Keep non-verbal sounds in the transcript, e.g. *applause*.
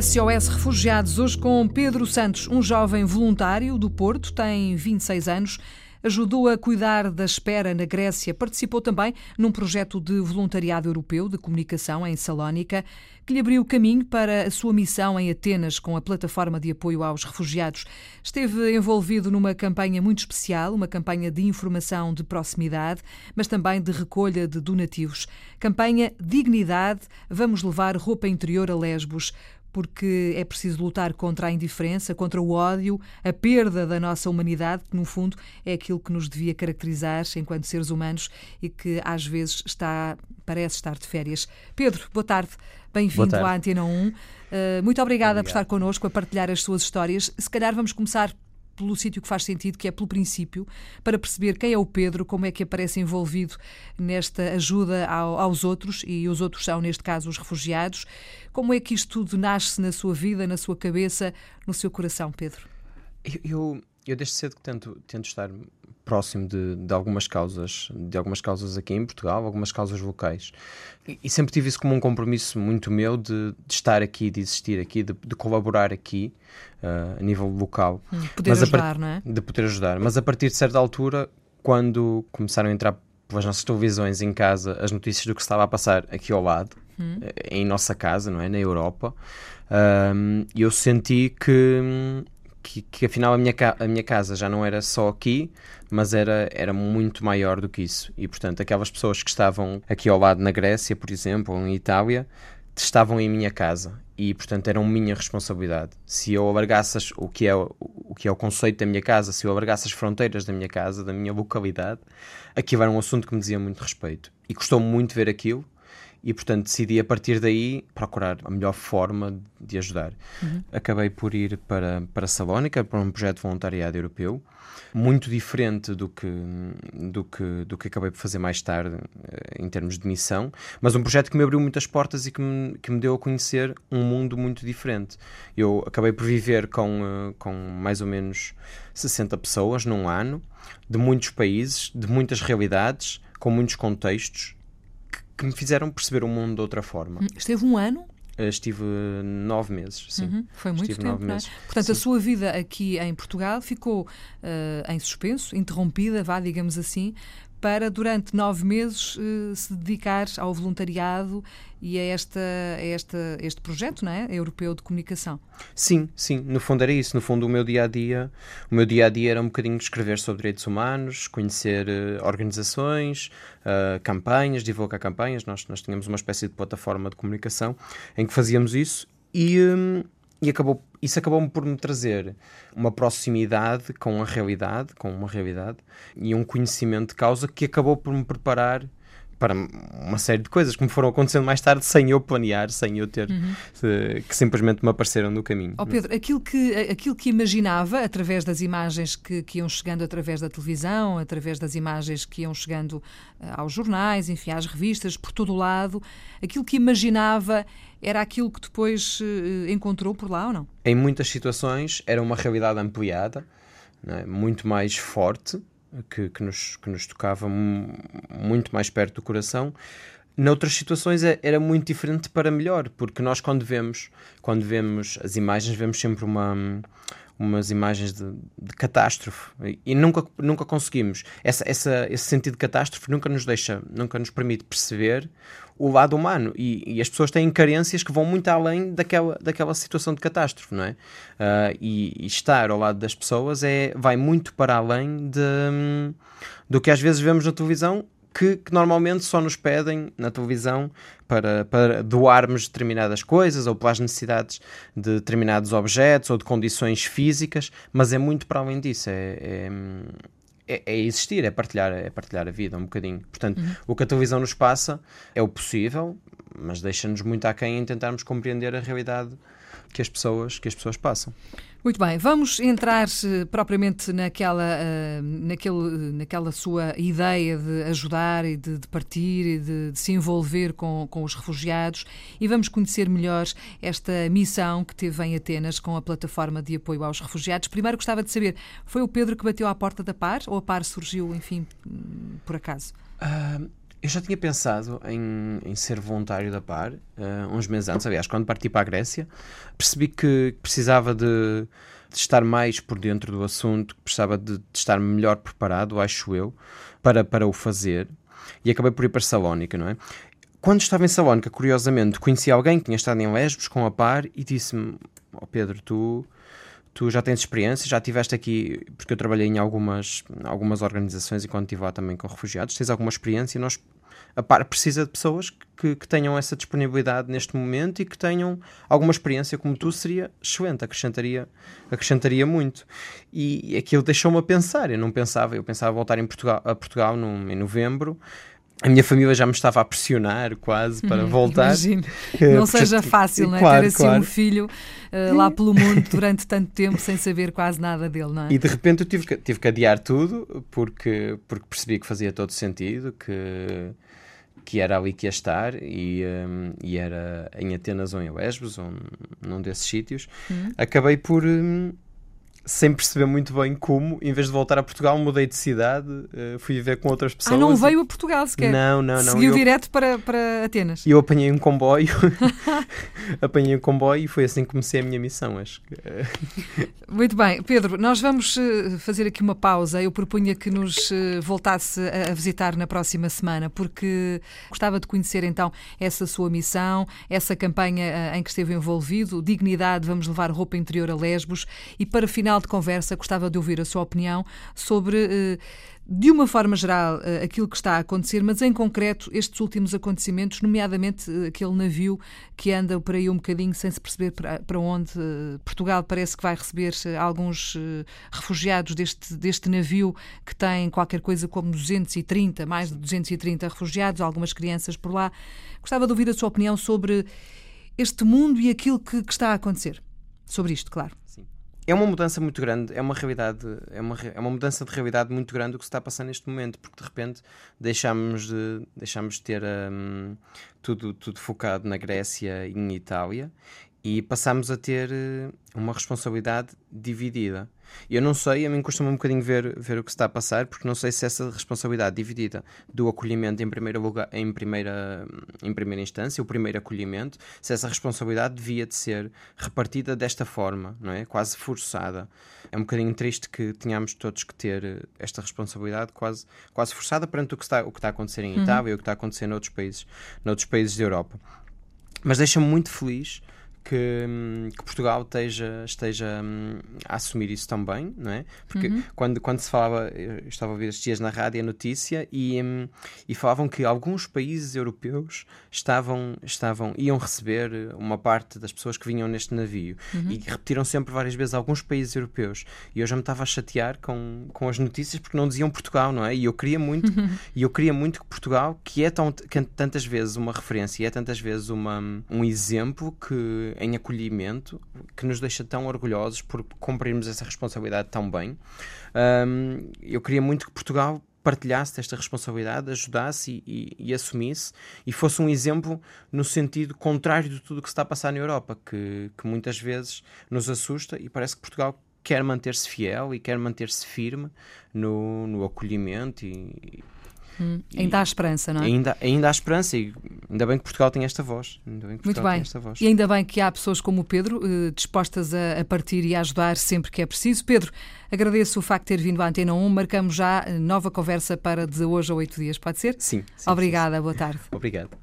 SOS Refugiados, hoje com Pedro Santos, um jovem voluntário do Porto, tem 26 anos. Ajudou a cuidar da espera na Grécia. Participou também num projeto de voluntariado europeu de comunicação em Salónica, que lhe abriu caminho para a sua missão em Atenas com a plataforma de apoio aos refugiados. Esteve envolvido numa campanha muito especial, uma campanha de informação de proximidade, mas também de recolha de donativos. Campanha Dignidade, vamos levar roupa interior a Lesbos porque é preciso lutar contra a indiferença, contra o ódio, a perda da nossa humanidade, que no fundo é aquilo que nos devia caracterizar enquanto seres humanos e que às vezes está parece estar de férias. Pedro, boa tarde. Bem-vindo à Antena 1. Uh, muito obrigada Obrigado. por estar connosco a partilhar as suas histórias. Se calhar vamos começar pelo sítio que faz sentido, que é pelo princípio, para perceber quem é o Pedro, como é que aparece envolvido nesta ajuda ao, aos outros, e os outros são, neste caso, os refugiados. Como é que isto tudo nasce na sua vida, na sua cabeça, no seu coração, Pedro? Eu, eu, eu desde cedo que tento, tento estar próximo de, de, algumas causas, de algumas causas aqui em Portugal, algumas causas locais. E, e sempre tive isso como um compromisso muito meu de, de estar aqui, de existir aqui, de, de colaborar aqui uh, a nível local. Hum, poder Mas ajudar, não é? De poder ajudar. Mas a partir de certa altura, quando começaram a entrar pelas nossas televisões em casa as notícias do que estava a passar aqui ao lado, hum. Eh, em nossa casa, não é? Na Europa, um, eu senti que que, que afinal a minha, a minha casa já não era só aqui, mas era, era muito maior do que isso. E portanto, aquelas pessoas que estavam aqui ao lado na Grécia, por exemplo, ou em Itália, estavam em minha casa e portanto eram minha responsabilidade. Se eu alargasse as, o que é o que é o conceito da minha casa, se eu alargasse as fronteiras da minha casa, da minha localidade, aquilo era um assunto que me dizia muito respeito. E custou muito ver aquilo e, portanto, decidi a partir daí procurar a melhor forma de ajudar. Uhum. Acabei por ir para, para Salónica, para um projeto de voluntariado europeu, muito diferente do que, do, que, do que acabei por fazer mais tarde eh, em termos de missão, mas um projeto que me abriu muitas portas e que me, que me deu a conhecer um mundo muito diferente. Eu acabei por viver com, eh, com mais ou menos 60 pessoas num ano, de muitos países, de muitas realidades, com muitos contextos que me fizeram perceber o mundo de outra forma. Hum, esteve um ano? Eh, estive nove meses, sim. Uhum, foi muito Estive tempo, é? Portanto, sim. a sua vida aqui em Portugal ficou uh, em suspenso, interrompida, vá, digamos assim, para durante nove meses uh, se dedicar ao voluntariado e a, esta, a esta, este projeto não é? europeu de comunicação. Sim, sim, no fundo era isso. No fundo, o meu dia a dia, o meu dia a dia era um bocadinho escrever sobre direitos humanos, conhecer uh, organizações, uh, campanhas, divulgar campanhas. Nós, nós tínhamos uma espécie de plataforma de comunicação em que fazíamos isso e. Um, e acabou, isso acabou por me trazer uma proximidade com a realidade, com uma realidade e um conhecimento de causa que acabou por me preparar para uma série de coisas que me foram acontecendo mais tarde sem eu planear, sem eu ter uhum. uh, que simplesmente me apareceram no caminho. Oh Pedro, aquilo que, aquilo que imaginava através das imagens que, que iam chegando através da televisão, através das imagens que iam chegando uh, aos jornais, enfim, às revistas, por todo o lado, aquilo que imaginava era aquilo que depois uh, encontrou por lá ou não? Em muitas situações era uma realidade ampliada, é? muito mais forte, que, que, nos, que nos tocava muito mais perto do coração. Noutras situações é, era muito diferente para melhor, porque nós quando vemos, quando vemos as imagens, vemos sempre uma, umas imagens de, de, catástrofe e nunca, nunca conseguimos. Essa, essa, esse sentido de catástrofe nunca nos deixa, nunca nos permite perceber o lado humano e, e as pessoas têm carências que vão muito além daquela, daquela situação de catástrofe, não é? Uh, e, e, estar ao lado das pessoas é, vai muito para além de, um, do que às vezes vemos na televisão que, que, normalmente só nos pedem na televisão para, para doarmos determinadas coisas ou pelas necessidades de determinados objetos ou de condições físicas, mas é muito para além disso. É, é, é, é existir, é partilhar, é partilhar a vida um bocadinho. Portanto, uhum. o que a televisão nos passa é o possível, mas deixa-nos muito aquém em tentarmos compreender a realidade que as pessoas, que as pessoas passam. Muito bem, vamos entrar uh, propriamente naquela, uh, naquele, naquela sua ideia de ajudar e de, de partir e de, de, se envolver com, com os refugiados e vamos conhecer melhor esta missão que teve em Atenas com a plataforma de apoio aos refugiados. Primeiro gostava de saber, foi o Pedro que bateu à porta da PAR ou a PAR surgiu, enfim, por acaso? Uh, Eu já tinha pensado em, em ser voluntário da PAR uh, uns meses antes. Aliás, quando parti para a Grécia, percebi que precisava de, de estar mais por dentro do assunto, precisava de, de, estar melhor preparado, acho eu, para, para o fazer. E acabei por ir para Salónica, não é? Quando estava em Salónica, curiosamente, conheci alguém que tinha estado em Lesbos com a PAR e disse-me: oh Pedro, tu tu já tens experiência, já estiveste aqui, porque eu trabalhei em algumas, algumas organizações enquanto estive lá também com refugiados, tens alguma experiência e nós, a PAR precisa de pessoas que, que, tenham essa disponibilidade neste momento e que tenham alguma experiência como tu, seria excelente, acrescentaria, acrescentaria muito. E, e aquilo deixou-me a pensar, eu não pensava, eu pensava voltar em Portugal, a Portugal num, em novembro, a minha família já me estava a pressionar quase para voltar. Imagino. *laughs* Eh, não seja fácil, não é? Claro, Ter assim claro. um filho uh, lá pelo mundo *laughs* durante tanto tempo sem saber quase nada dele, não é? E de repente eu tive que, tive que adiar tudo porque, porque percebi que fazia todo sentido, que, que era ali que ia estar e, um, e era em Atenas ou em Lesbos, ou num desses sítios. Hum. Acabei por. Um, sem perceber muito bem como, em vez de voltar a Portugal, mudei de cidade, uh, fui viver com outras pessoas. Ah, não veio a Portugal sequer? Não, não, não. Seguiu eu, direto para, para Atenas? Eu apanhei um comboio, *laughs* *laughs* apanhei um comboio e foi assim que comecei a minha missão, acho que... muito bem. Pedro, nós vamos eh, fazer aqui uma pausa. Eu propunha que nos eh, voltasse a visitar na próxima semana, porque gostava de conhecer então essa sua missão, essa campanha em que esteve envolvido, Dignidade, vamos levar roupa interior a Lesbos, e para final final de conversa, gostava de ouvir a sua opinião sobre, eh, de uma forma geral, eh, aquilo que está a acontecer, mas em concreto estes últimos acontecimentos, nomeadamente eh, aquele navio que anda por aí um bocadinho sem se perceber para onde. Portugal parece que vai receber alguns refugiados deste, deste navio que tem qualquer coisa como 230, mais de 230 refugiados, algumas crianças por lá. Gostava de ouvir a sua opinião sobre este mundo e aquilo que, que está a acontecer. Sobre isto, claro. É uma mudança muito grande, é uma realidade, é uma, é uma mudança de realidade muito grande o que se está a passar neste momento, porque de repente deixamos de, deixamos de ter um, tudo, tudo focado na Grécia e em Itália e passamos a ter eh, uma responsabilidade dividida. Eu não sei, a mim custa-me um bocadinho ver, ver o que está a passar, porque não sei se essa responsabilidade dividida do acolhimento em primeira, lugar, em primeira, em primeira instância, o primeiro acolhimento, se essa responsabilidade devia de ser repartida desta forma, não é? Quase forçada. É um bocadinho triste que tenhamos todos que ter eh, esta responsabilidade quase, quase forçada perante o que está, o que está a acontecer em uhum. Itália e o que está a acontecer noutros países, noutros países da Europa. Mas deixa-me muito feliz que, que, Portugal esteja, esteja hum, a assumir isso também, não é? Porque uhum. quando, quando se falava, eu estava a ouvir estes dias na rádio a notícia e, hum, e falavam que alguns países europeus estavam, estavam, iam receber uma parte das pessoas que vinham neste navio uhum. e repetiram sempre várias vezes alguns países europeus e eu já me estava a chatear com, com as notícias porque não diziam Portugal, não é? E eu queria muito, uhum. *laughs* e eu queria muito que Portugal, que é tão, que é tantas vezes uma referência, é tantas vezes uma, um exemplo que em acolhimento que nos deixa tão orgulhosos por cumprirmos essa responsabilidade tão bem. Um, eu queria muito que Portugal partilhasse esta responsabilidade, ajudasse e, e, e, assumisse e fosse um exemplo no sentido contrário de tudo o que se está a passar na Europa, que, que muitas vezes nos assusta e parece que Portugal quer manter-se fiel e quer manter-se firme no, no acolhimento e, Hum, ainda há esperança, não é? Ainda, ainda há esperança e ainda bem que Portugal tem esta voz. Bem Muito bem. E ainda bem que há pessoas como o Pedro eh, dispostas a, a, partir e a ajudar sempre que é preciso. Pedro, agradeço o facto de ter vindo à Antena 1. Marcamos já nova conversa para de hoje a oito dias, pode ser? Sim. sim Obrigada, sim. boa tarde. Obrigado.